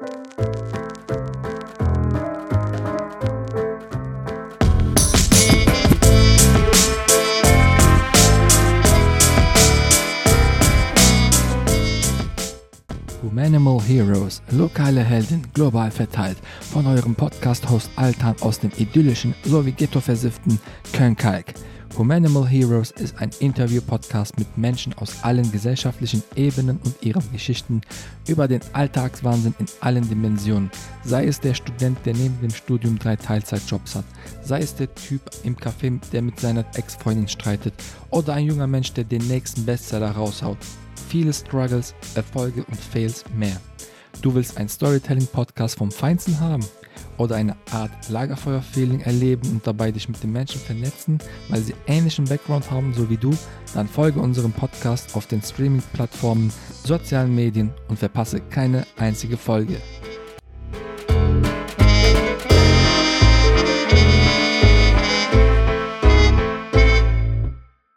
Humanimal Heroes, lokale Helden, global verteilt, von eurem Podcast-Host Altan aus dem idyllischen sowie ghetto-versifften Köln-Kalk. Humanimal Heroes ist ein Interview-Podcast mit Menschen aus allen gesellschaftlichen Ebenen und ihren Geschichten über den Alltagswahnsinn in allen Dimensionen. Sei es der Student, der neben dem Studium drei Teilzeitjobs hat, sei es der Typ im Café, der mit seiner Ex-Freundin streitet, oder ein junger Mensch, der den nächsten Bestseller raushaut. Viele Struggles, Erfolge und Fails mehr. Du willst einen Storytelling-Podcast vom Feinsten haben? oder eine Art Lagerfeuer-Feeling erleben und dabei dich mit den Menschen vernetzen, weil sie ähnlichen Background haben, so wie du, dann folge unserem Podcast auf den Streaming-Plattformen, sozialen Medien und verpasse keine einzige Folge.